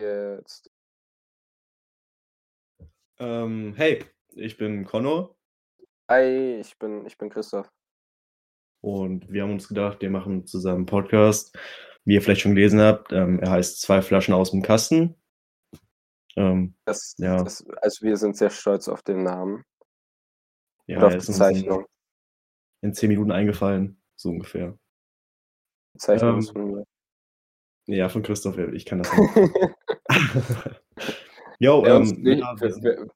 Jetzt. Ähm, hey, ich bin Conno Hi, ich bin, ich bin Christoph. und wir haben uns gedacht, wir machen zusammen einen Podcast. Wie ihr vielleicht schon gelesen habt, ähm, er heißt Zwei Flaschen aus dem Kasten. Ähm, Das, ja, das, also wir sind sehr stolz auf den Namen und ja, auf die ist uns in, Zeichnung. in zehn Minuten eingefallen, so ungefähr. Zeichnung ist Ähm, von mir. Ja, von Christoph, ich kann das nicht. Jo, ähm, nicht, ja, wir wer,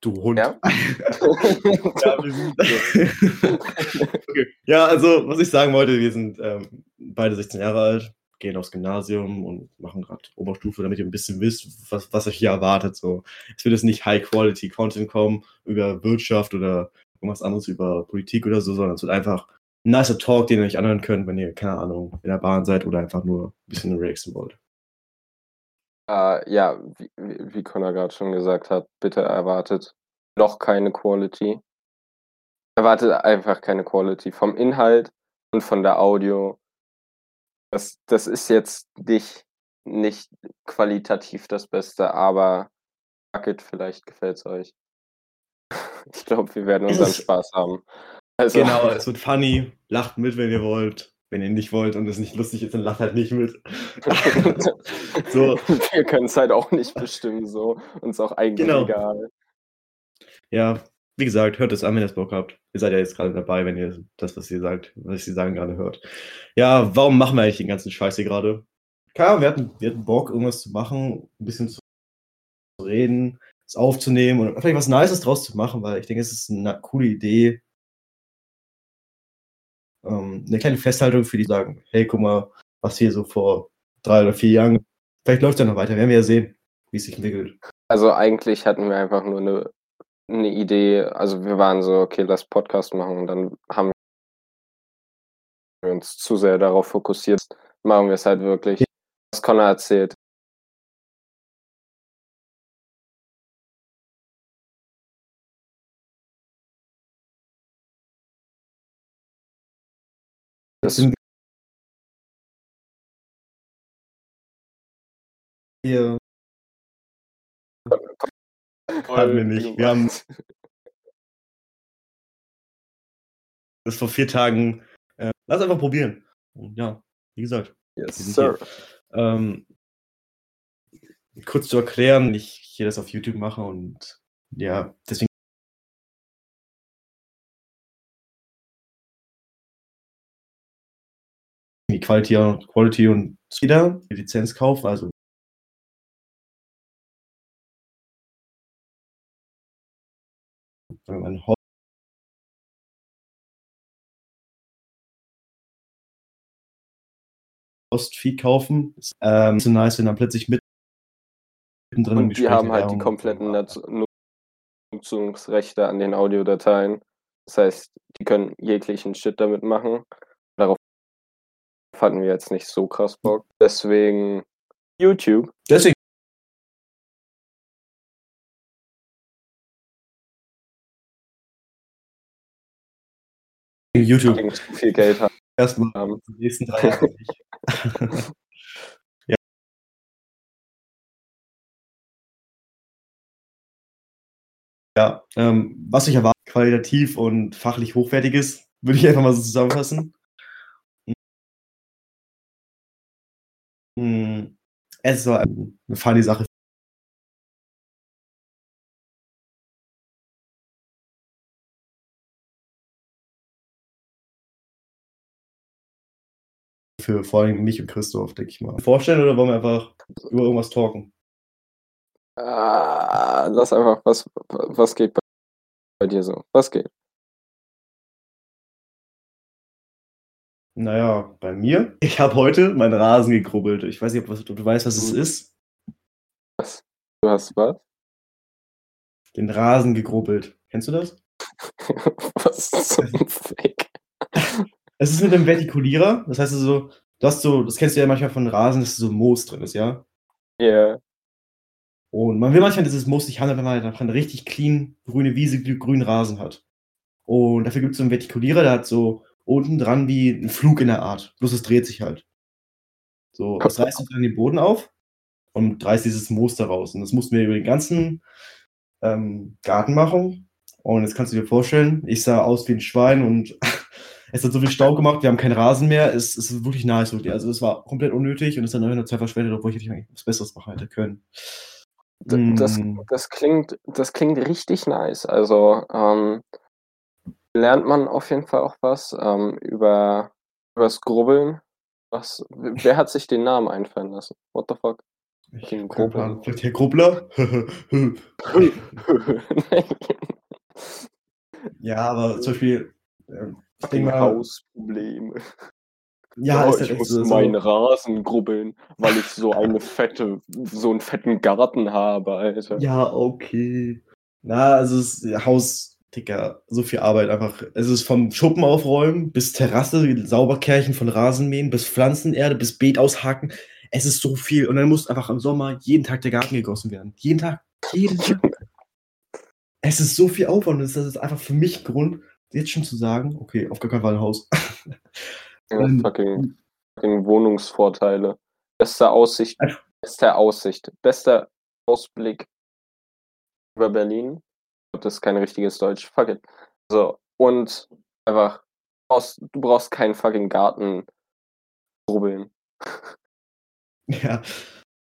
du Hund. ja? Ja, wir. Okay. Ja, also, was ich sagen wollte, wir sind ähm, beide 16 Jahre alt, gehen aufs Gymnasium und machen gerade Oberstufe, damit ihr ein bisschen wisst, was, was euch hier erwartet. So. Es wird jetzt nicht High-Quality-Content kommen über Wirtschaft oder irgendwas anderes über Politik oder so, sondern es wird einfach ein nicer Talk, den ihr euch anhören könnt, wenn ihr, keine Ahnung, in der Bahn seid oder einfach nur ein bisschen relaxen wollt. Äh, ja, wie, wie Connor gerade schon gesagt hat, bitte erwartet noch keine Quality. Erwartet einfach keine Quality vom Inhalt und von der Audio. Das, das ist jetzt nicht, nicht qualitativ das Beste, aber fuck it, vielleicht gefällt es euch. Ich glaube, wir werden unseren Spaß haben. Also, genau, es wird funny, lacht mit, wenn ihr wollt. Wenn ihr nicht wollt und es nicht lustig ist, dann lacht halt nicht mit. so, wir können es halt auch nicht bestimmen, so. Uns auch eigentlich genau. egal. Ja, wie gesagt, hört es an, wenn ihr es Bock habt. Ihr seid ja jetzt gerade dabei, wenn ihr das, was ihr sagt, was sie sagen, gerade hört. Ja, warum machen wir eigentlich den ganzen Scheiß hier gerade? Klar, wir hatten, wir hatten Bock, irgendwas zu machen, ein bisschen zu reden, es aufzunehmen und vielleicht was Nices draus zu machen, weil ich denke, es ist eine coole Idee. Ähm, eine kleine Festhaltung für die, sagen, hey, guck mal, was hier so vor drei oder vier Jahren, vielleicht läuft es ja noch weiter, werden wir ja sehen, wie es sich entwickelt. Also eigentlich hatten wir einfach nur eine, eine Idee. Also wir waren so, okay, lass Podcast machen und dann haben wir uns zu sehr darauf fokussiert. Machen wir es halt wirklich, was Connor erzählt. Sind wir, hatten wir nicht. Wir haben das vor vier Tagen, äh, lass einfach probieren. Und ja, wie gesagt, Yes, sir. Ähm, kurz zu erklären, ich hier das auf YouTube mache und ja, deswegen die Quality, Quality und wieder die Lizenz kaufen, also mal, einen Host-Feed kaufen. Ist, ähm, so nice, wenn dann plötzlich mittendrin im Und die haben halt die kompletten Nutz- Nutzungsrechte an den Audiodateien. Das heißt, die können jeglichen Shit damit machen. Hatten wir jetzt nicht so krass Bock. Deswegen YouTube. Deswegen YouTube Gegen zu viel Geld haben. erstmal die nächsten drei Jahre nicht. ja. Ja, ähm, was ich erwarte, qualitativ und fachlich hochwertiges, würde ich einfach mal so zusammenfassen. Es war eine funny Sache für vor allem mich und Christoph, denke ich mal. Vorstellen oder wollen wir einfach über irgendwas talken? Ah, lass einfach, was, was geht bei dir so? Was geht? Naja, bei mir. Ich habe heute meinen Rasen gegrubbelt. Ich weiß nicht, ob, du weißt, was es Du, ist. was? Du hast was? Den Rasen gegrubbelt. Kennst du das? was zum Fick? Es ist mit einem Vertikulierer. Das heißt also, du hast so, das kennst du ja manchmal von Rasen, dass so Moos drin ist, ja? Ja. Und man will manchmal dieses Moos nicht haben, wenn man einfach eine richtig clean grüne Wiese, grünen Rasen hat. Und dafür gibt es so einen Vertikulierer, der hat so unten dran wie ein Flug in der Art. Bloß es dreht sich halt. So, das reißt dann den Boden auf und reißt dieses Moos da raus. Und das mussten wir über den ganzen ähm, Garten machen. Und jetzt kannst du dir vorstellen, ich sah aus wie ein Schwein und es hat so viel Staub gemacht, wir haben keinen Rasen mehr. Es, es ist wirklich nice, wirklich. Also es war komplett unnötig und es ist dann Zeit verschwendet, obwohl ich eigentlich was Besseres machen hätte können. Das, Mm. das, klingt, das klingt richtig nice. Also ähm, lernt man auf jeden Fall auch was ähm, über das Grubbeln. Was, wer hat sich den Namen einfallen lassen? What the fuck? Ich Grubbel. Ahnung. Vielleicht Herr Grubbler? ja, aber zum Beispiel, ähm, ich denke mal, Hausprobleme. ja, Ja, halt ich muss so, so, meinen Rasen grubbeln, weil ich so eine fette, so einen fetten Garten habe, Alter. ja, okay. Na, also es ist Haus, Digga, so viel Arbeit einfach. Es ist vom Schuppen aufräumen bis Terrasse, Sauberkärchen von Rasenmähen, bis Pflanzenerde, bis Beet aushaken. Es ist so viel. Und dann muss einfach im Sommer jeden Tag der Garten gegossen werden. Jeden Tag. Jeden Tag. Es ist so viel Aufwand. und Das ist einfach für mich Grund, jetzt schon zu sagen, okay, auf gar keinen Fall ein Haus. Ja, Ähm, fucking, fucking Wohnungsvorteile. Beste Aussicht, beste Aussicht, bester Ausblick über Berlin. Das ist kein richtiges Deutsch. Fuck it. So, und einfach, du brauchst, du brauchst keinen fucking Garten grubbeln. Ja,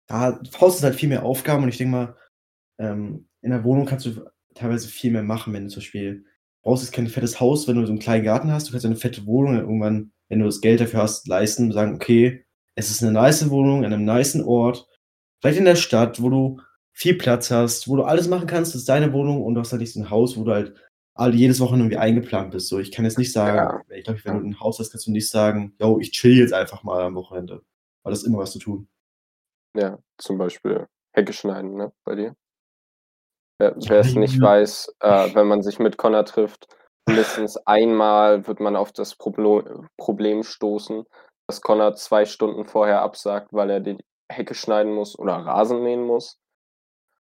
ja, Haus ist halt viel mehr Aufgaben und ich denke mal, ähm, in der Wohnung kannst du teilweise viel mehr machen, wenn du zum Beispiel brauchst jetzt kein fettes Haus, wenn du so einen kleinen Garten hast, du kannst eine fette Wohnung irgendwann, wenn du das Geld dafür hast, leisten, sagen, okay, es ist eine nice Wohnung an einem nicen Ort, vielleicht in der Stadt, wo du viel Platz hast, wo du alles machen kannst, das ist deine Wohnung und du hast halt nicht so ein Haus, wo du halt alle, jedes Wochenende irgendwie eingeplant bist. So, ich kann jetzt nicht sagen, ich glaube, wenn du ein Haus hast, kannst du nicht sagen, yo, ich chill jetzt einfach mal am Wochenende, weil das ist immer was zu tun. Ja, zum Beispiel Hecke schneiden, ne, bei dir. Wer Ja, wer es nicht ja. weiß, äh, wenn man sich mit Connor trifft, mindestens einmal wird man auf das Problo Problem stoßen, dass Connor zwei Stunden vorher absagt, weil er die Hecke schneiden muss oder Rasen mähen muss.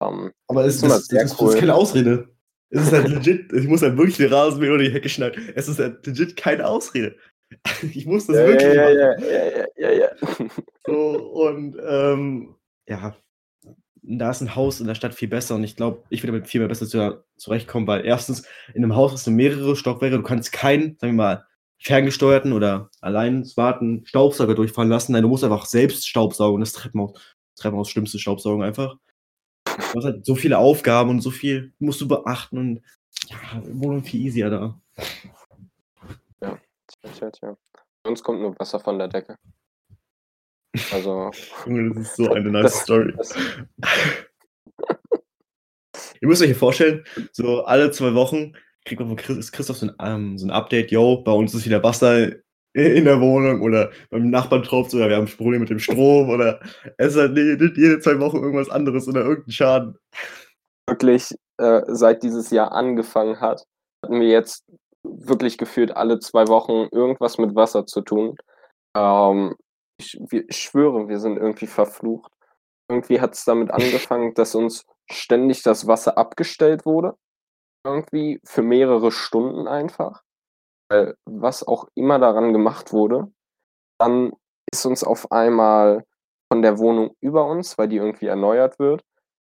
Ähm, Aber es ist das, das, das cool. ist keine Ausrede. Es ist halt legit, ich muss halt wirklich den Rasen mähen oder die Hecke schneiden. Es ist halt legit keine Ausrede. Ich muss das ja, wirklich ja, machen. ja, ja, ja, ja, ja. So, und ähm, ja, da ist ein Haus in der Stadt viel besser und ich glaube, ich würde damit viel mehr besser zu, zurechtkommen, weil erstens, in einem Haus hast du mehrere Stockwerke, du kannst keinen, sagen wir mal, ferngesteuerten oder allein smarten Staubsauger durchfahren lassen. Nein, du musst einfach selbst Staubsaugen, das Treppenhaus, das Treppenhaus schlimmste Staubsaugen einfach. Du hast halt so viele Aufgaben und so viel musst du beachten und ja, Wohnung viel easier da. Tja, tja, tja. Bei uns kommt nur Wasser von der Decke. Also, Junge, das ist so eine nice das- Story. das, Ihr müsst euch hier vorstellen, so alle zwei Wochen kriegt man von Chris, Christoph so ein, ähm, so ein Update, yo, bei uns ist wieder Wasser in der Wohnung oder beim Nachbarn tropft oder wir haben ein Problem mit dem Strom oder es ist halt jede zwei Wochen irgendwas anderes oder irgendein Schaden. wirklich äh, seit dieses Jahr angefangen hat, hatten wir jetzt wirklich gefühlt alle zwei Wochen irgendwas mit Wasser zu tun. Ähm, ich, wir, ich schwöre, wir sind irgendwie verflucht. Irgendwie hat es damit angefangen, dass uns ständig das Wasser abgestellt wurde. Irgendwie für mehrere Stunden einfach. Weil was auch immer daran gemacht wurde. Dann ist uns auf einmal von der Wohnung über uns, weil die irgendwie erneuert wird,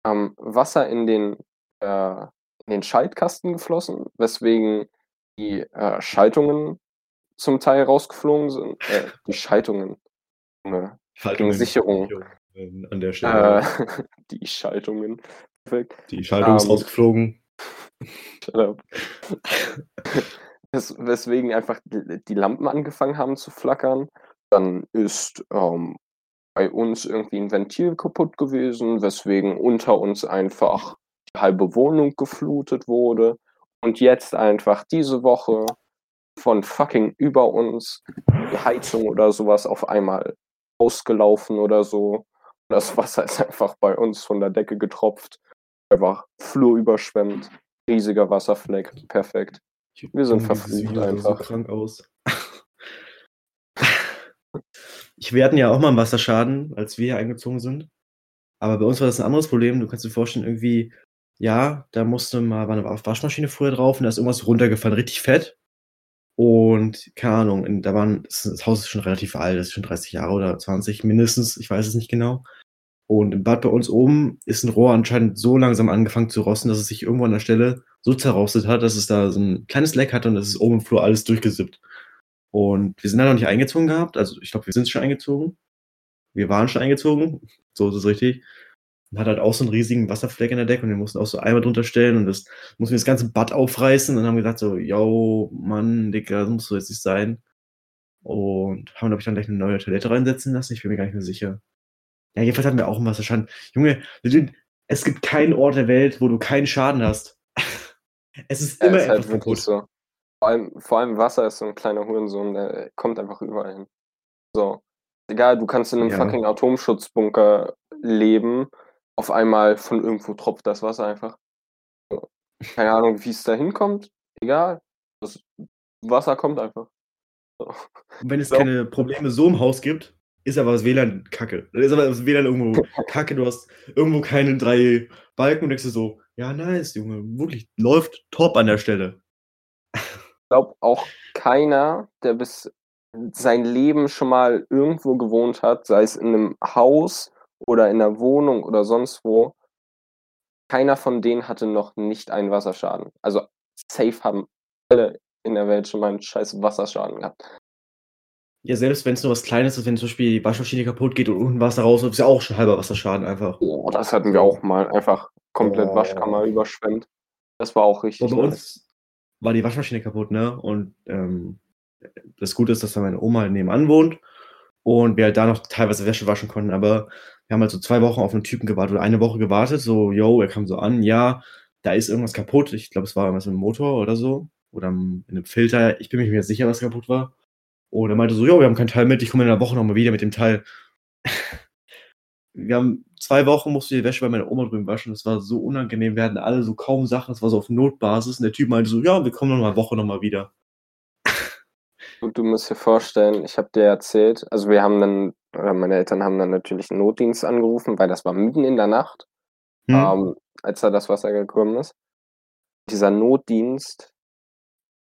ähm, Wasser in den, äh, in den Schaltkasten geflossen, weswegen die äh, Schaltungen zum Teil rausgeflogen sind. Äh, die Schaltungen. Junge, Schaltungen- Sicherung. Ähm, An der Stelle. Äh, die Schaltungen. Perfekt. Die Schaltung ist ähm, rausgeflogen. Shut up. Wes weswegen einfach die, Lampen angefangen haben zu flackern. Dann ist ähm, bei uns irgendwie ein Ventil kaputt gewesen, weswegen unter uns einfach die halbe Wohnung geflutet wurde. Und jetzt einfach diese Woche von fucking über uns die Heizung oder sowas auf einmal ausgelaufen oder so. Das Wasser ist einfach bei uns von der Decke getropft. Einfach Flur überschwemmt. Riesiger Wasserfleck. Perfekt. Wir sind verflucht einfach. So krank aus. Ich, wir hatten ja auch mal einen Wasserschaden, als wir hier eingezogen sind. Aber bei uns war das ein anderes Problem. Du kannst dir vorstellen, irgendwie, ja, da musste mal, war eine Waschmaschine früher drauf und da ist irgendwas runtergefallen, richtig fett. Und keine Ahnung, da waren, das das Haus ist schon relativ alt, das ist schon 30 Jahre oder 20 mindestens, ich weiß es nicht genau. Und im Bad bei uns oben ist ein Rohr anscheinend so langsam angefangen zu rosten, dass es sich irgendwo an der Stelle so zerrostet hat, dass es da so ein kleines Leck hatte und es ist oben im Flur alles durchgesippt. Und wir sind da noch nicht eingezogen gehabt. Also ich glaube, wir sind schon eingezogen. Wir waren schon eingezogen. So ist es richtig. Und hat halt auch so einen riesigen Wasserfleck in der Decke und wir mussten auch so Eimer drunter stellen und das mussten wir das ganze Bad aufreißen und haben gesagt so, yo, Mann, Digga, das muss so jetzt nicht sein. Und haben, glaube ich, dann gleich eine neue Toilette reinsetzen lassen. Ich bin mir gar nicht mehr sicher. Ja, jedenfalls hatten wir auch einen Wasserschaden. Junge, es gibt keinen Ort der Welt, wo du keinen Schaden hast. Es ist immer ja, ist halt kaputt. So. Vor allem, vor allem Wasser ist so ein kleiner Hurensohn, der kommt einfach überall hin. So. Egal, du kannst in einem ja. fucking Atomschutzbunker leben, auf einmal von irgendwo tropft das Wasser einfach. So. Keine Ahnung, wie es da hinkommt. Egal. Das Wasser kommt einfach. So. Und wenn es so. keine Probleme so im Haus gibt, ist aber das WLAN kacke. Dann ist aber das WLAN irgendwo kacke. Du hast irgendwo keine drei Balken und denkst du so, ja, nice, Junge, wirklich läuft top an der Stelle glaube auch keiner, der bis sein Leben schon mal irgendwo gewohnt hat, sei es in einem Haus oder in einer Wohnung oder sonst wo, keiner von denen hatte noch nicht einen Wasserschaden. Also safe haben alle in der Welt schon mal einen scheiß Wasserschaden gehabt. Ja, selbst wenn es nur was Kleines ist, wenn zum Beispiel die Waschmaschine kaputt geht und unten Wasser raus, ist ja auch schon halber Wasserschaden einfach. Oh, das hatten wir auch mal. Einfach komplett oh. Waschkammer überschwemmt. Das war auch richtig. bei uns, war die Waschmaschine kaputt, ne? Und ähm, das Gute ist, dass da meine Oma halt nebenan wohnt und wir halt da noch teilweise Wäsche waschen konnten, aber wir haben halt so zwei Wochen auf einen Typen gewartet oder eine Woche gewartet, so, yo, er kam so an, ja, da ist irgendwas kaputt. Ich glaube, es war irgendwas im Motor oder so. Oder in einem Filter. Ich bin mir nicht mehr sicher, was kaputt war. Und er meinte so, jo, wir haben kein Teil mit, ich komme in einer Woche nochmal wieder mit dem Teil. wir haben zwei Wochen musste die Wäsche bei meiner Oma drüben waschen. Das war so unangenehm. Wir hatten alle so kaum Sachen. Das war so auf Notbasis. Und der Typ meinte so, ja, wir kommen noch mal eine Woche noch mal wieder. Und du musst dir vorstellen, ich habe dir erzählt, also wir haben dann, oder meine Eltern haben dann natürlich einen Notdienst angerufen, weil das war mitten in der Nacht, hm. ähm, als da das Wasser gekommen ist. Dieser Notdienst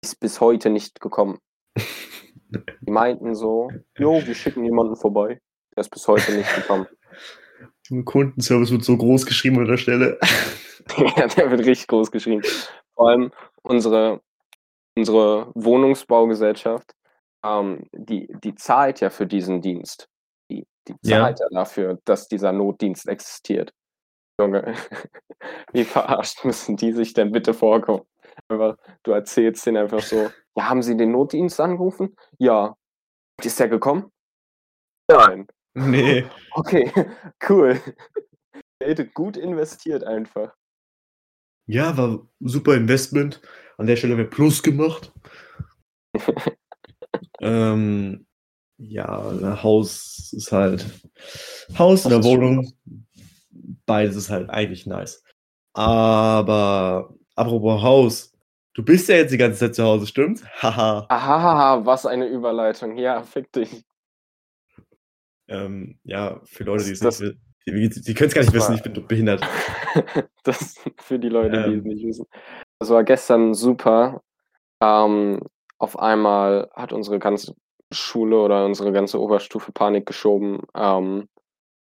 ist bis heute nicht gekommen. Die meinten so, jo, wir schicken jemanden vorbei. Der ist bis heute nicht gekommen. Kundenservice wird so groß geschrieben an der Stelle. ja, der wird richtig groß geschrieben. Vor allem unsere, unsere Wohnungsbaugesellschaft, ähm, die, die zahlt ja für diesen Dienst. Die, die zahlt ja. ja dafür, dass dieser Notdienst existiert. Junge, wie verarscht müssen die sich denn bitte vorkommen? Einfach, du erzählst denen einfach so, ja, haben sie den Notdienst angerufen? Ja. Ist der gekommen? Nein. Nee. Okay, cool. Geld gut investiert einfach. Ja, war super Investment. An der Stelle haben wir Plus gemacht. ähm, ja, Haus ist halt Haus in der Wohnung. Beides ist halt eigentlich nice. Aber apropos Haus, du bist ja jetzt die ganze Zeit zu Hause, stimmt? Haha. Aha, was eine Überleitung. Ja, fick dich. Ähm, ja, für Leute, die es nicht wissen. Die, die können es gar nicht wissen, ich bin behindert. das für die Leute, ähm, die es nicht wissen. Das war gestern super. Ähm, auf einmal hat unsere ganze Schule oder unsere ganze Oberstufe Panik geschoben, ähm,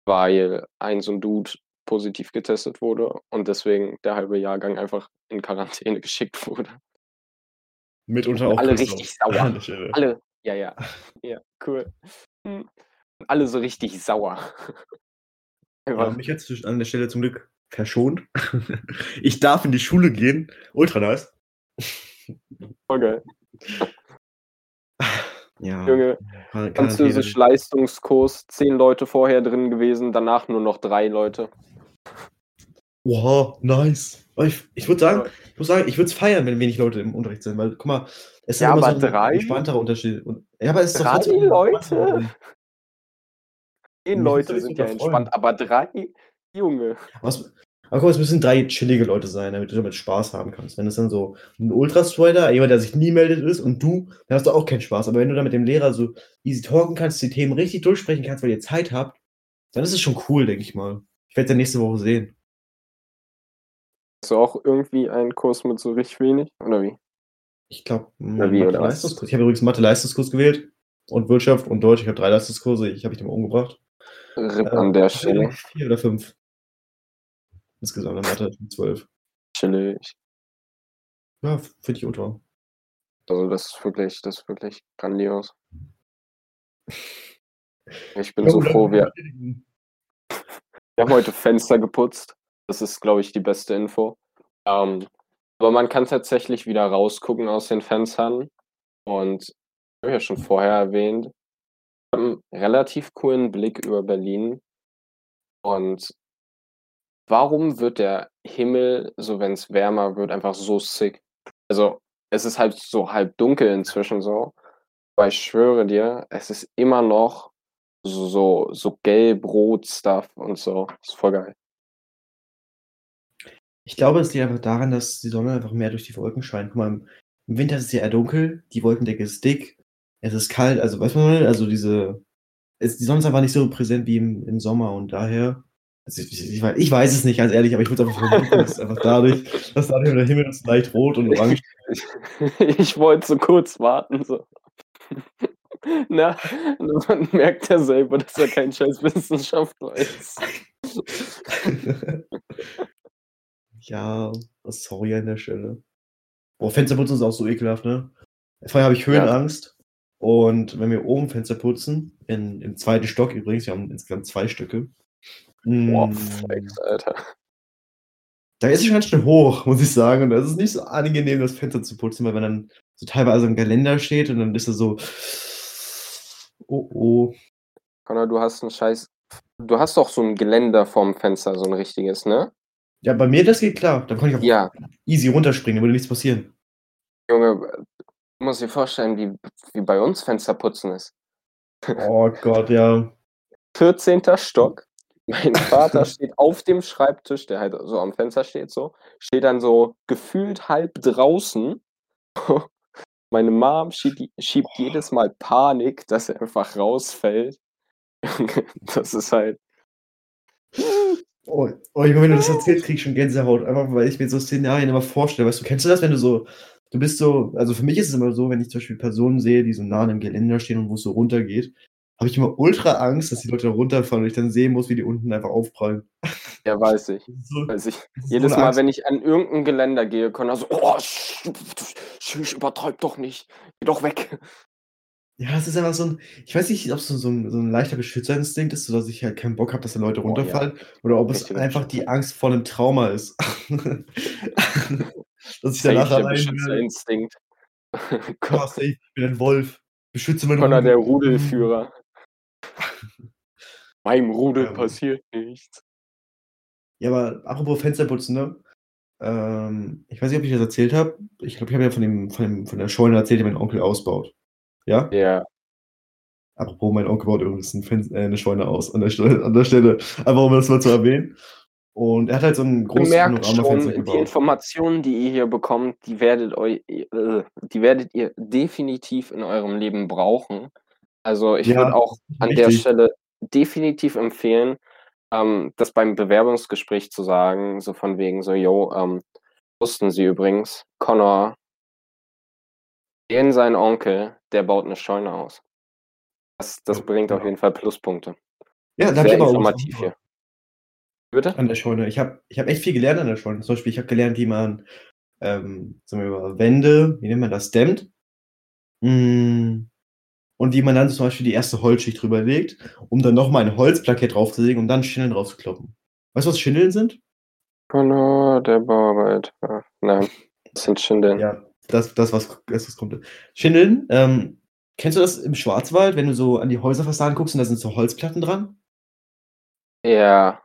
weil ein so ein Dude positiv getestet wurde und deswegen der halbe Jahrgang einfach in Quarantäne geschickt wurde. Mitunter auch. Alle richtig sauer. Alle, ja, ja. Ja, cool. Hm alle so richtig sauer. Ja, mich jetzt an der Stelle zum Glück verschont. Ich darf in die Schule gehen. Ultra nice. Voll geil. Ja. Junge, französisch Leistungskurs, zehn Leute vorher drin gewesen, danach nur noch drei Leute. Wow, nice. Ich, ich würde sagen, ich muss sagen, ich würde es feiern, wenn wenig Leute im Unterricht sind, weil guck mal, es ist ja, aber so ein drei entspannterer Unterschied. ja, aber es ist drei doch Leute. Zehn Leute sind ja entspannt, aber drei, Junge. Was, aber guck, es müssen drei chillige Leute sein, damit du damit Spaß haben kannst. Wenn es dann so ein Ultrastrider, jemand, der sich nie meldet ist und du, dann hast du auch keinen Spaß. Aber wenn du dann mit dem Lehrer so easy talken kannst, die Themen richtig durchsprechen kannst, weil ihr Zeit habt, dann ist es schon cool, denke ich mal. Ich werde es ja nächste Woche sehen. Hast du auch irgendwie einen Kurs mit so richtig wenig? Oder wie? Ich glaube, Mathe-Leistungskurs. Ich habe übrigens Mathe-Leistungskurs gewählt und Wirtschaft und Deutsch. Ich habe drei Leistungskurse. Ich habe mich dem umgebracht. RIP äh, an der Stelle. Vier oder fünf. Insgesamt in Mathe zwölf. Chillig. Ja, finde ich ultra. Also das ist wirklich, das ist wirklich grandios. Ich bin ja, so froh, wir, wir haben heute Fenster geputzt. Das ist, glaube ich, die beste Info. Ähm, aber man kann tatsächlich wieder rausgucken aus den Fenstern. Und ich habe ja schon vorher erwähnt, einen relativ coolen Blick über Berlin. Und warum wird der Himmel, so wenn es wärmer wird, einfach so sick? Also, es ist halt so halb dunkel inzwischen so. Aber ich schwöre dir, es ist immer noch so, so, so gelb-rot-Stuff und so. Ist voll geil. Ich glaube, es liegt einfach daran, dass die Sonne einfach mehr durch die Wolken scheint. Guck mal, im Winter ist es ja eher dunkel, die Wolkendecke ist dick, es ist kalt, also weißt du, also diese, es, die Sonne ist einfach nicht so präsent wie im, im Sommer und daher, also ich, ich, ich, weiß es nicht, ganz ehrlich, aber ich würde einfach vermuten, dass einfach dadurch, dass dadurch der Himmel ist leicht rot und orange. ich wollte so kurz warten, so. Na, man merkt ja selber, dass er kein scheiß Wissenschaftler ist. ja, sorry an der Stelle. Boah, Fensterputzen ist auch so ekelhaft, ne? Vorher habe ich Höhenangst. Ja. Und wenn wir oben Fenster putzen, in, im zweiten Stock übrigens, wir haben insgesamt zwei Stücke. Boah, mm. Flex, Alter. Da ist es ganz schön hoch, muss ich sagen. Und das ist nicht so angenehm, das Fenster zu putzen, weil wenn dann so teilweise ein Geländer steht und dann ist er so, Oh oh. Connor, du hast einen Scheiß. Du hast doch so ein Geländer vorm Fenster, so ein richtiges, ne? Ja, bei mir das geht klar. Da kann ich auch ja. easy runterspringen, da würde nichts passieren. Junge, du musst dir vorstellen, wie, wie bei uns Fensterputzen ist. Oh Gott, ja. 14. Stock. Mein Vater steht auf dem Schreibtisch, der halt so am Fenster steht, so, steht dann so gefühlt halb draußen meine Mom schiebt, schiebt jedes Mal Panik, dass er einfach rausfällt. das ist halt. Oh, oh Junge, wenn du das erzählst, krieg ich schon Gänsehaut. Einfach weil ich mir so Szenarien immer vorstelle. Weißt du, kennst du das, wenn du so, du bist so, also für mich ist es immer so, wenn ich zum Beispiel Personen sehe, die so nah an einem Geländer stehen und wo es so runtergeht, habe ich immer ultra Angst, dass die Leute da runterfallen und ich dann sehen muss, wie die unten einfach aufprallen. Ja, weiß ich. So, weiß ich. Jedes so Mal, wenn ich an irgendein Geländer gehe, kann er so, oh, sch, sch, übertreib doch nicht, geh doch weg. Ja, es ist einfach so ein, ich weiß nicht, ob es so, so, ein, so ein leichter Beschützerinstinkt ist, sodass ich halt keinen Bock habe, dass da Leute runterfallen, oh, ja. oder ob es einfach die Angst vor einem Trauma ist. dass ich danach allein Beschützerinstinkt. Gott, ich bin ein Wolf. Beschütze meine Connor, der Rudelführer. Beim Rudel ja, passiert nichts. Ja, aber apropos Fensterputzen, ne? Ähm, ich weiß nicht, ob ich das erzählt habe. Ich glaube, ich habe ja von, dem, von, dem, von der Scheune erzählt, die mein Onkel ausbaut. Ja? Ja. Apropos, mein Onkel baut übrigens ein Fen äh, eine Scheune aus an der, Stelle, an der Stelle. Einfach um das mal zu erwähnen. Und er hat halt so ein großes Panoramafenster gebaut. Die Informationen, die ihr hier bekommt, die werdet, euch, äh, die werdet ihr definitiv in eurem Leben brauchen. Also ich ja, würde auch an richtig. der Stelle definitiv empfehlen, ähm, das beim Bewerbungsgespräch zu sagen, so von wegen so, yo, ähm, wussten Sie übrigens, Connor, den sein Onkel, der baut eine Scheune aus. Das, das ja, bringt auf jeden Fall Pluspunkte. Ja, da Sehr informativ hier. Bitte? An der Scheune. Ich habe ich hab echt viel gelernt an der Scheune. Zum Beispiel, ich habe gelernt, wie man ähm, sagen wir mal, Wände, wie nennt man das, dämmt. Mm, und wie man dann zum Beispiel die erste Holzschicht drüber legt, um dann nochmal ein Holzplakett draufzulegen, um dann Schindeln draufzukloppen. Weißt du, was Schindeln sind? Genau, der Bauarbeiter. Nein, das sind Schindeln. Ja, das, das, was, das was kommt. Schindeln, ähm, kennst du das im Schwarzwald, wenn du so an die Häuserfassaden guckst und da sind so Holzplatten dran? Ja.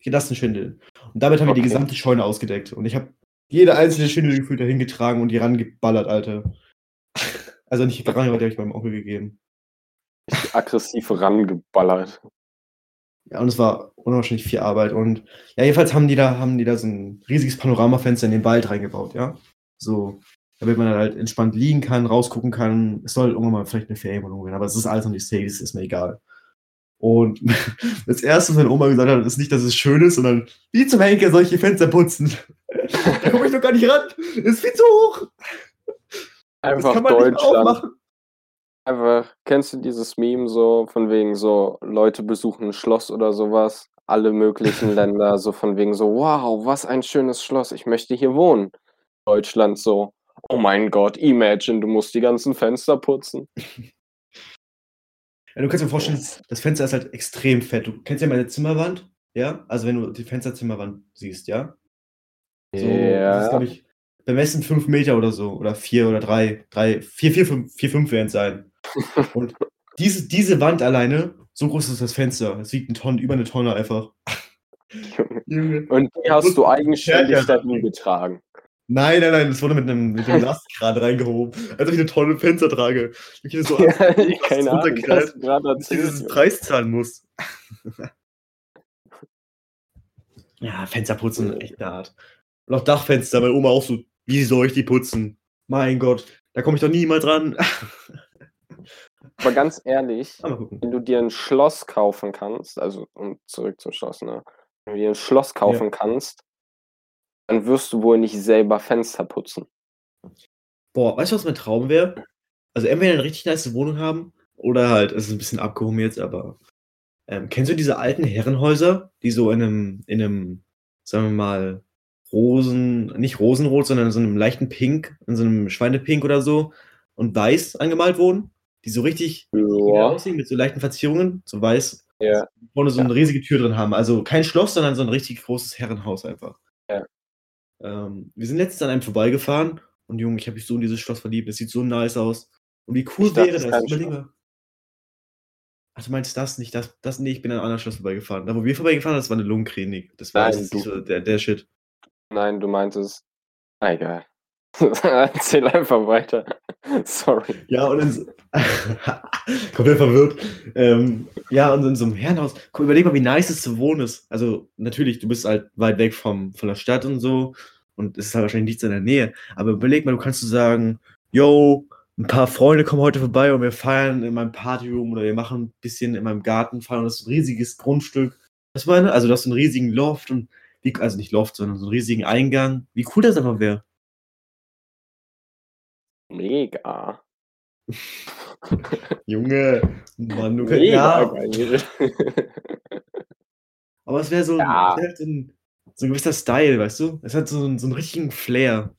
Okay, das sind Schindeln. Und damit haben okay. wir die gesamte Scheune ausgedeckt. Und ich habe jede einzelne Schindel gefühlt dahin getragen und die rangeballert, Alter. Also nicht aber die habe ich meinem Onkel gegeben. Aggressiv rangeballert. Ja, und es war unwahrscheinlich viel Arbeit. Und ja, jedenfalls haben die da, haben die da so ein riesiges Panoramafenster in den Wald reingebaut, ja. So, damit man halt entspannt liegen kann, rausgucken kann. Es soll irgendwann mal vielleicht eine Ferienwohnung werden, aber es ist alles noch nicht safe, das ist mir egal. Und das erste, was meine Oma gesagt hat, ist nicht, dass es schön ist, sondern wie zum Henker solche Fenster putzen. da komme ich doch gar nicht ran. Das ist viel zu hoch. Einfach Deutschland. Einfach kennst du dieses Meme so von wegen so, Leute besuchen 'n Schloss oder so was, alle möglichen Länder, so von wegen so: „Wow, was ein schönes Schloss, ich möchte hier wohnen.“ Deutschland so: „Oh mein Gott, imagine, du musst die ganzen Fenster putzen.“ Ja, du kannst dir vorstellen, Das Fenster ist halt extrem fett. Du kennst ja meine Zimmerwand, ja? Also, wenn du die Fensterzimmerwand siehst, ja? So, das ist, glaube Ja. ich, bemessen 5 Meter oder so oder 4 oder 3, 3, 4, 4, 5, 4, 5 werden's sein. Und diese diese Wand alleine, so groß ist das Fenster. Es wiegt 'ne Tonne über 'ne Tonne einfach. Und die hast du eigenständig dahin getragen? Nein, nein, nein, das wurde mit 'nem mit 'nem Lastkran reingehoben, als ob ich 'ne Tonne Fenster trage. Wirklich so Ja, keine Ahnung, hast du grad dass ich erzählt, diesen. Preis zahlen muss. Ja, Fenster putzen, echt hart. Und auch Dachfenster, meine Oma auch so: „Wie soll ich die putzen? Mein Gott, da komme ich doch niemals ran.“ Aber ganz ehrlich, wenn du dir 'n Schloss kaufen kannst, also, um zurück zum Schloss, ne? Wenn du dir 'n Schloss kaufen Ja. kannst, dann wirst du wohl nicht selber Fenster putzen. Boah, weißt du, was mein Traum wäre? Also, entweder 'ne richtig nice Wohnung haben oder halt es ist 'n bisschen abgehoben jetzt, aber, ähm, kennst du diese alten Herrenhäuser, die so in 'nem in 'nem, sagen wir mal, Rosen nicht Rosenrot, sondern in so 'nem leichten Pink, in so 'nem Schweinepink oder so und weiß angemalt wurden, die so richtig Ja. aussehen mit so leichten Verzierungen, so weiß, Ja. vorne so Ja. 'ne riesige Tür drin haben. Also, kein Schloss, sondern so 'n richtig großes Herrenhaus einfach. Ja. Ähm, wir sind letztens an einem vorbeigefahren und Junge, ich habe mich so in dieses Schloss verliebt. Es sieht so nice aus. Und wie cool dachte, wäre das? kein Überleg Schloss. mal. Ach, du meinst das nicht, das das ne, ich bin an 'nem anderen Schloss vorbeigefahren. Da, wo wir vorbeigefahren sind, das war 'ne Lungenklinik. Das war Nein, so der der Shit. Nein, du meintest ah, egal. Erzähl einfach weiter. Sorry. Ja, und in s komplett verwirrt. Ähm, ja, und in so 'nem Herrenhaus guck, überleg mal, wie nice es zu wohnen ist. Also, natürlich, du bist halt weit weg vom von der Stadt und so und es ist halt wahrscheinlich nichts in der Nähe. Aber überleg mal, du kannst so sagen: „Jo, 'n paar Freunde kommen heute vorbei und wir feiern in meinem Partyroom oder wir machen 'n bisschen in meinem Garten feiern.“ Und das ist 'n riesiges Grundstück. Ich meine? Also, du hast so 'n riesigen Loft und wie also, nicht Loft, sondern so 'n riesigen Eingang. Wie cool das einfach wäre. Mega. Junge, Mann, du Mega ja. Aber es wäre so Ja. es wäre halt so 'n so 'n gewisser Style, weißt du? Es hat so 'n so 'n richtigen Flair.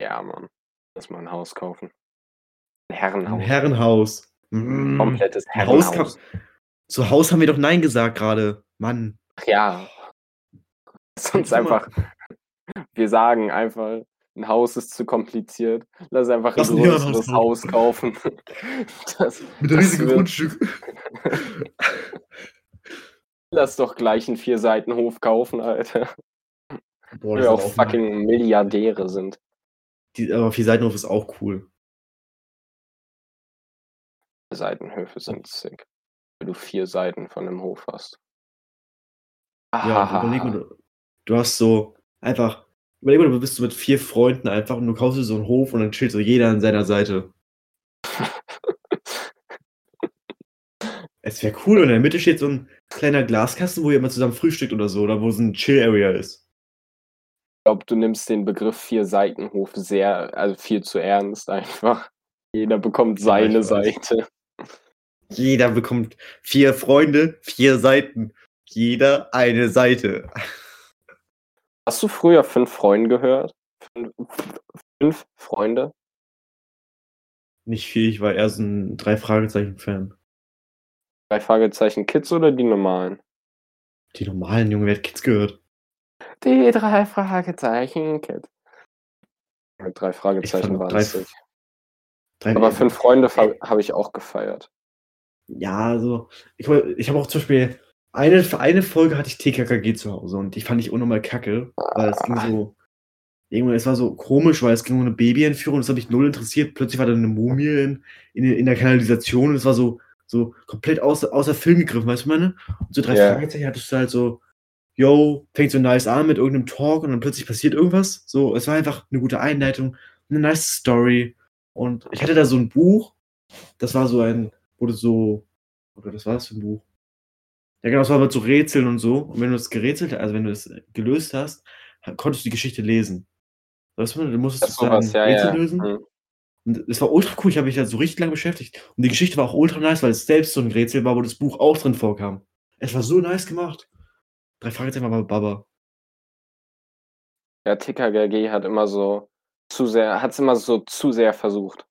Ja, Mann. Lass mal 'n Haus kaufen. 'N 'N Herrenhaus. Herrenhaus. Hm. Komplettes 'N Haus Herrenhaus. zu Haus haben wir doch nein gesagt grade. Mann. Ach ja. Mal. einfach wir sagen einfach, 'n Haus ist zu kompliziert. Lass einfach Lass 'n Herrenhaus größeres. Haus kaufen. Das Mit 'nem das riesigen wird Grundstück. Lass doch gleich 'n Vier-Seiten-Hof kaufen, Alter. Boah, wir auch fucking Milliardäre sind. Die aber Vier-Seiten-Hof ist auch cool. Seitenhöfe sind sick. Wenn du 4 Seiten von 'nem Hof hast. Ja, überleg mal, du hast so einfach überleg mal, du bist so mit 4 Freunden einfach und du kaufst dir so 'n Hof und dann chillt so jeder an seiner Seite. Es wäre cool und in der Mitte steht so 'n kleiner Glaskasten, wo ihr immer zusammen frühstückt oder so oder wo so 'n Chill-Area ist. Ich glaube, du nimmst den Begriff Vier-Seiten-Hof sehr also, viel zu ernst einfach. Jeder bekommt Ja, seine weiß. Seite. Jeder bekommt 4 Freunde, 4 Seiten. Jeder eine Seite. Hast du früher „5 Freunde“ gehört? Fün „5 Freunde“? Nicht viel, ich war eher so 'n Drei-Fragezeichen-Fan. „3 Fragezeichen Kids“ oder die normalen? Die normalen, Junge, wer hat Kids gehört? Die 3 Fragezeichen Kids. Ja, 3 Ich Fragezeichen waren drei sick. F drei Aber „5 Freunde“ fa ey habe ich auch gefeiert. Ja, also, ich ich habe auch zum Beispiel eine eine Folge hatte ich TKKG zu Hause und die fand ich unnormal kacke, weil es ging so irgendwie es war so komisch, weil es ging um 'ne Babyentführung, das hat mich null interessiert. Plötzlich war da 'ne Mumie in in in der Kanalisation und es war so so komplett außer außer Film gegriffen, weißt du, meine? Und so 3 Ja. Fragezeichen hattest du halt so: „Jo, fängt so nice an mit irgend 'nem Talk und dann plötzlich passiert irgendwas.“ So, es war einfach 'ne gute Einleitung, 'ne nice Story. Und ich hatte da so 'n Buch, das war so ein du so oder was war das für 'n Buch? Ja, genau, das war mit so Rätseln und so. Und wenn du das gerätselt also, wenn du das gelöst hast, ha konntest du die Geschichte lesen. Weißt du, du musstest Ach so was, sozusagen ja, Rätsel ja. lösen Mhm. Und es war ultra cool, ich habe mich da so richtig lange beschäftigt. Und die Geschichte war auch ultra nice, weil es selbst so ein Rätsel war, wo das Buch auch drin vorkam. Es war so nice gemacht. Drei Fragezeichen war Baba. Ja, TKKG hat immer so zu sehr, hat es immer so zu sehr versucht.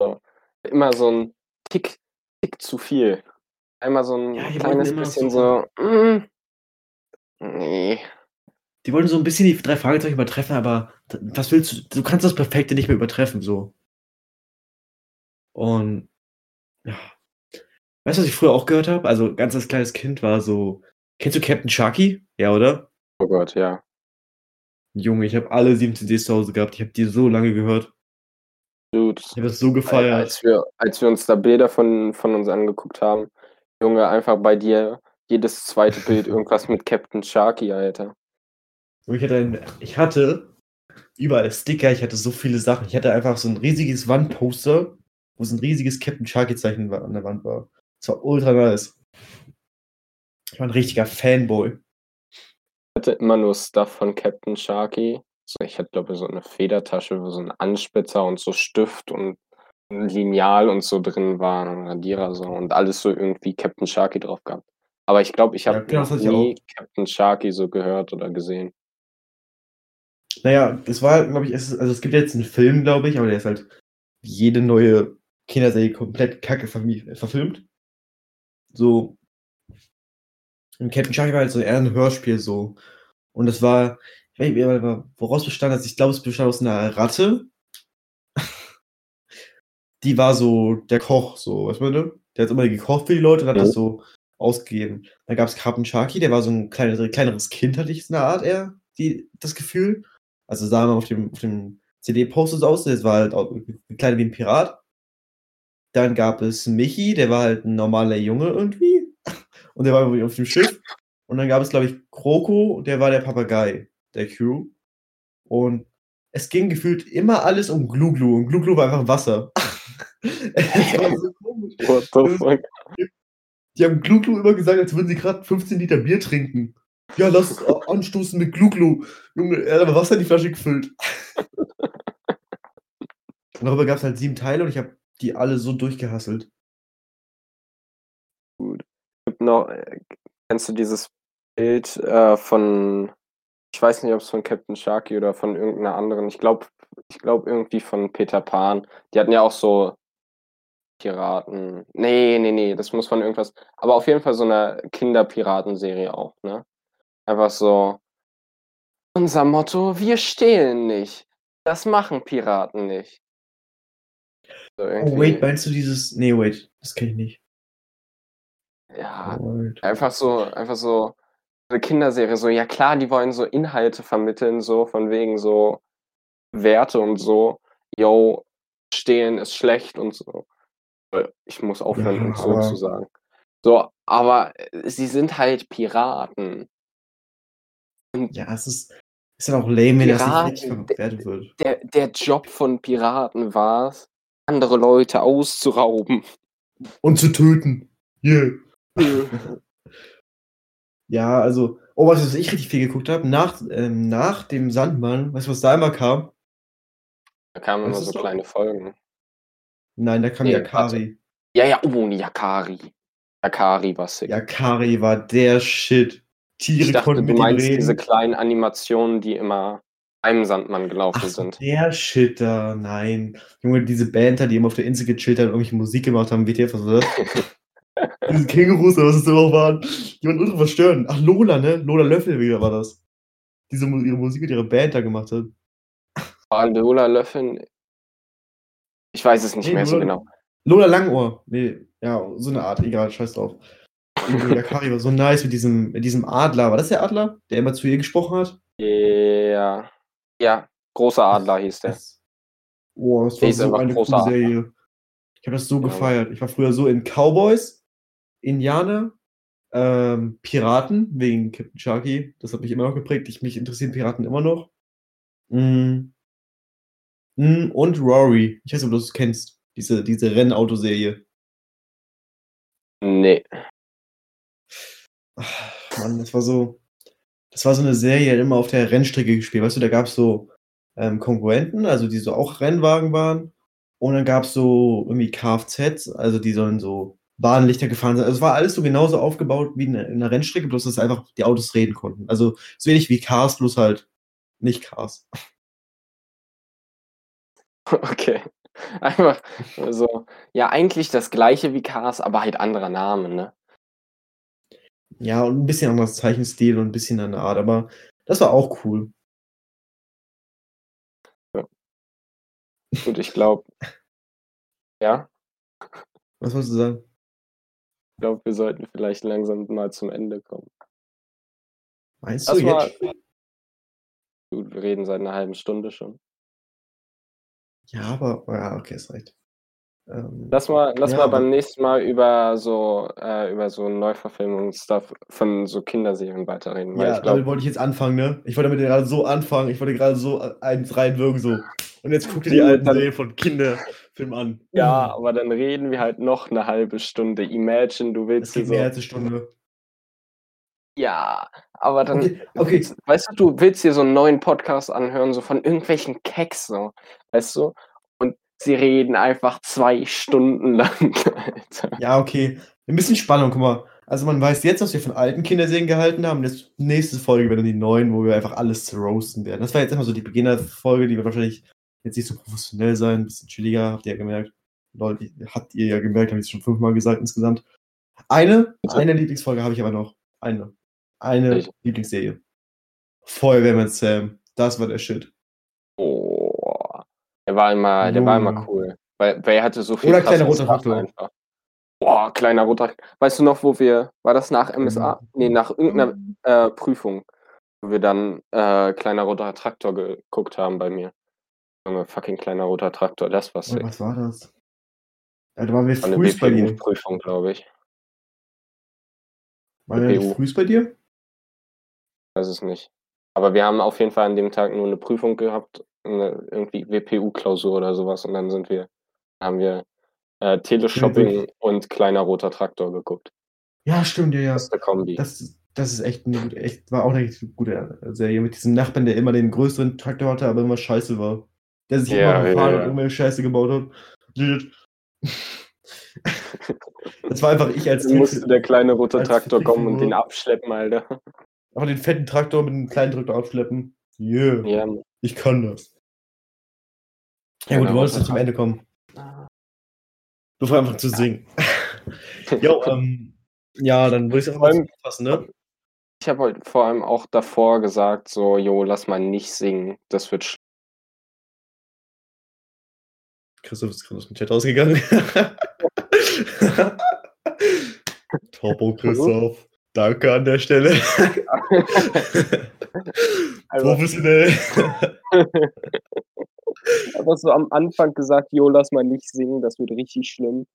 So. Immer so ein Tick, Tick zu viel. Einmal so ein Ja, kleines bisschen so- so, mm, nee. Die wollten so ein bisschen die drei Fragezeichen übertreffen, aber was willst du? Du kannst das Perfekte nicht mehr übertreffen, so. Und ja. Weißt du, was ich früher auch gehört habe? Also ganz als kleines Kind war so. Kennst du Captain Sharky? Ja, oder? Oh Gott, ja. Junge, ich habe alle sieben CDs zu Hause gehabt. Ich habe die so lange gehört. Dude. Ich habe das so gefeiert. Als wir, als wir uns da Bilder von, von uns angeguckt haben, Junge, einfach bei dir jedes zweite Bild irgendwas mit Captain Sharky, Alter. Ich hatte, ein, ich hatte überall Sticker, ich hatte so viele Sachen. Ich hatte einfach so ein riesiges Wandposter, wo so ein riesiges Captain Sharky-Zeichen an der Wand war. Das war ultra nice. Ich war ein richtiger Fanboy. Ich hatte immer nur Stuff von Captain Sharky. Ich hatte, glaube ich, so eine Federtasche, wo so ein Anspitzer und so Stift und Lineal und so drin waren und Radierer so und alles so irgendwie Captain Sharky drauf gehabt. Aber ich glaube, ich Ja, habe genau, hatte ich nie Captain Sharky so gehört oder gesehen. Naja, das war, glaube ich, es also es gibt jetzt einen Film, glaube ich, aber der ist halt jede neue Kinderserie komplett kacke verfilmt. So. Und Captain Sharky war halt so eher ein Hörspiel so. Und das war, ich weiß nicht, woraus bestand das? Ich glaube, es bestand aus einer Ratte. Die war so der Koch, so, weißt du, ne? Der hat immer gekocht für die Leute und hat Mhm. das so ausgegeben. Dann gab es Captain Sharky, der war so ein kleines, kleineres Kind, hatte ich in der Art eher, die, das Gefühl. Also sah man auf dem, auf dem CD-Poster so aus, das war halt auch gekleidet wie ein Pirat. Dann gab es Michi, der war halt ein normaler Junge irgendwie. Und der war irgendwie auf dem Schiff. Und dann gab es, glaube ich, Kroko, der war der Papagei der Crew. Und es ging gefühlt immer alles um Gluglu. Und Gluglu war einfach Wasser. War so komisch. What the fuck? Die haben Gluglu immer gesagt, als würden sie gerade 15 Liter Bier trinken. Ja, lass anstoßen mit Gluglu. Junge, er hat aber Wasser in die Flasche gefüllt. Darüber gab es halt sieben Teile und ich habe die alle so durchgehasselt. Gibt noch, äh, kennst du dieses Bild äh, von, ich weiß nicht, ob es von Captain Sharky oder von irgendeiner anderen, ich glaube, ich glaube irgendwie von Peter Pan. Die hatten ja auch so Piraten. Nee, nee, nee, das muss von irgendwas, aber auf jeden Fall so eine Kinderpiratenserie auch, ne? Einfach so, unser Motto, wir stehlen nicht. Das machen Piraten nicht. So Oh, wait, meinst du dieses. Nee, wait, das kenne ich nicht. ja, Wait. Einfach so, einfach so eine Kinderserie, so, ja klar, die wollen so Inhalte vermitteln, so von wegen so Werte und so, yo, stehlen ist schlecht und so. Äh, Ich muss aufhören, Ja, und so aber- zu sagen. So, aber äh, sie sind halt Piraten. Ja, es ist, ist dann auch lame, wenn das nicht Piraten, richtig verwertet wird. Der, der Job von Piraten war es, andere Leute auszurauben. Und zu töten. Yeah. Ja, also, oh, was, was ich richtig viel geguckt habe, nach, ähm, nach dem Sandmann, weißt du, was da immer kam? Da kamen immer Weißt so kleine Folgen. Nein, da kam Nee, Yakari. Ja, ja, oh, Yakari. Yakari war sick. Yakari war der Shit. Tiere Ich dachte, konnten du mit ihm meinst reden. diese kleinen Animationen, die immer einem Sandmann gelaufen Ach, sind. der Shit da, nein. Junge, diese Band da, die immer auf der Insel gechillt hat und irgendwelche Musik gemacht haben, WTF, was war das? diese Kängurus, was es immer waren, die waren ultra verstörend. Ach, Lola, ne? Lola Löffel wieder war das. Diese ihre Musik mit ihrer Band da gemacht hat. War Lola Löffel. Ich weiß es nicht Nee, mehr so genau. Lola Langohr. Nee, ja, so eine Art, egal, scheiß drauf. Yakari war so nice mit diesem, mit diesem Adler. War das der Adler, der immer zu ihr gesprochen hat? Ja. Ja, großer Adler hieß der. Das, oh, das war hieß so eine coole Adler. Serie. Ich habe das so Ja, gefeiert. Ich war früher so in Cowboys, Indianer, ähm, Piraten, wegen Captain Sharky. Das hat mich immer noch geprägt. Ich, mich interessieren Piraten immer noch. Mm. Mm, und Rory. Ich weiß nicht, ob du das kennst. Diese, diese Rennautoserie. Nee. Ach, Mann, das war so. Das war so eine Serie, die immer auf der Rennstrecke gespielt. Weißt du, da gab es so ähm, Konkurrenten, also die so auch Rennwagen waren. Und dann gab es so irgendwie Kfz, also die sollen so Bahnlichter gefahren sein. Also es war alles so genauso aufgebaut wie in einer Rennstrecke, bloß dass einfach die Autos reden konnten. Also so wenig wie Cars, bloß halt nicht Cars. Okay. Einfach so, ja, eigentlich das gleiche wie Cars, aber halt anderer Name, ne? Ja, und ein bisschen anderes Zeichenstil und ein bisschen andere Art, aber das war auch cool. Und ich glaube, ja, Was wolltest du sagen? ich glaube, wir sollten vielleicht langsam mal zum Ende kommen. Meinst du Das war, jetzt? gut, wir reden seit einer halben Stunde schon. Ja, aber ja, okay, ist recht. Ähm, Lass mal, lass ja, mal beim nächsten Mal über so, äh, über so Neuverfilmungsstuff von so Kinderserien weiterreden, ja, ich glaube, damit wollte ich jetzt anfangen, ne? Ich wollte damit gerade so anfangen, ich wollte gerade so eins reinwirken, so. Und jetzt guck dir die alten Serien von Kinderfilmen an. ja, aber dann reden wir halt noch eine halbe Stunde. Imagine, du willst dir geht so, eine Stunde. ja, aber dann, Okay, okay. weißt du, du willst dir so einen neuen Podcast anhören, so von irgendwelchen Keks, so, weißt du? Und sie reden einfach zwei Stunden lang, Alter. Ja, okay. Ein bisschen Spannung, guck mal. Also man weiß jetzt, was wir von alten Kinderserien gehalten haben. Jetzt nächste Folge werden dann die neuen, wo wir einfach alles zu roasten werden. Das war jetzt immer so die Beginnerfolge, die wird wahrscheinlich jetzt nicht so professionell sein, ein bisschen chilliger, habt ihr ja gemerkt. Leute, habt ihr ja gemerkt, habe ich schon fünfmal gesagt insgesamt. Eine, Bitte. eine Lieblingsfolge habe ich aber noch. Eine. Eine Welche? Lieblingsserie. Feuerwehrmann Sam. Das war der Shit. Oh, der war immer, der war immer cool. Weil, weil er hatte so viel Oder kleiner roter Faktor. Boah, kleiner roter. Weißt du noch, wo wir, war das nach MSA? Nee, nach irgendeiner äh, Prüfung, wo wir dann äh, kleiner roter Traktor geguckt haben bei mir. Junge, fucking kleiner roter Traktor, das war sick. was war das? Ja, da waren wir War frühst bei dir. WPU-Prüfung, glaube ich. Nicht WPU. frühst bei dir? Weiß es nicht. Aber wir haben auf jeden Fall an dem Tag nur eine Prüfung gehabt, eine irgendwie WPU-Klausur oder sowas. Und dann sind wir, haben wir äh, Teleshopping und kleiner roter Traktor geguckt. Ja, stimmt, ja, ja. Das ist der Kombi. Das, das ist echt eine echt, war auch eine echt gute Serie mit diesem Nachbarn, der immer den größeren Traktor hatte, aber immer scheiße war. Der sich Ja, immer ja, gefahren ja. und irgendwelche Scheiße gebaut hat. Das war einfach ich als Dann musste der kleine rote Traktor kommen und den abschleppen, Alter. Einfach den fetten Traktor mit dem kleinen Traktor abschleppen. Yeah, Ja, ich kann das. Ja gut, du wolltest roter jetzt zum Ende kommen. Traktor. Du vor einfach zu singen. jo, ähm, ja, dann würde ich es Vor einfach allem- fassen, ne? Ich habe halt vor allem auch davor gesagt, so, jo, lass mal nicht singen. Das wird sch Christoph ist gerade aus dem Chat ausgegangen. Topo Christoph. Danke an der Stelle. Also, Professionell. einfach so am Anfang gesagt, jo, lass mal nicht singen, das wird richtig schlimm.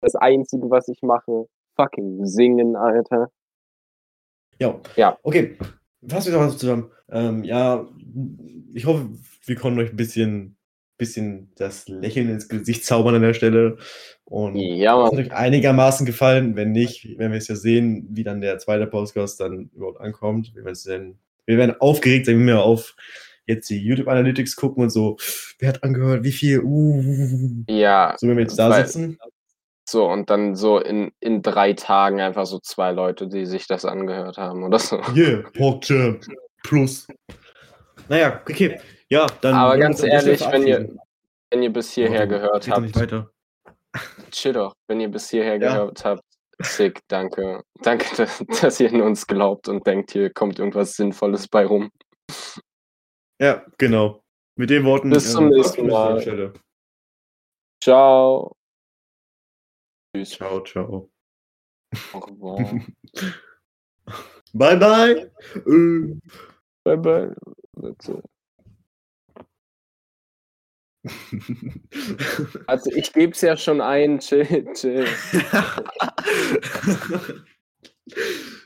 Das Einzige, was ich mache, fucking singen, Alter. Ja. Ja. Okay. Fassen wir doch mal zusammen. Ähm, ja, ich hoffe, wir konnten euch ein bisschen, bisschen das Lächeln ins Gesicht zaubern an der Stelle. Und Ja, Hat Mann. euch einigermaßen gefallen? Wenn nicht, werden wir es ja sehen, wie dann der zweite Podcast dann überhaupt ankommt. Wir werden, wir werden aufgeregt sein, wenn wir auf jetzt die YouTube Analytics gucken und so, wer hat angehört, wie viel, uh, Ja, so wenn wir jetzt da weil- sitzen. so, und dann so in, in drei Tagen einfach so zwei Leute, die sich das angehört haben oder so. Yeah, PogChamp plus. Naja, okay. Ja, dann. Aber ganz ehrlich, wenn ihr, wenn ihr bis hierher Warte, gehört doch nicht habt, weiter. chill doch, wenn ihr bis hierher Ja. gehört habt, sick, danke. Danke, dass, dass ihr in uns glaubt und denkt, hier kommt irgendwas Sinnvolles bei rum. Ja, genau. Mit den Worten. Bis zum ähm, nächsten Mal. Ciao. Tschüss. Ciao, ciao. Au revoir. Bye, bye. Äh. bye bye. Bitte. Also ich gebe es ja schon ein, chill, chill.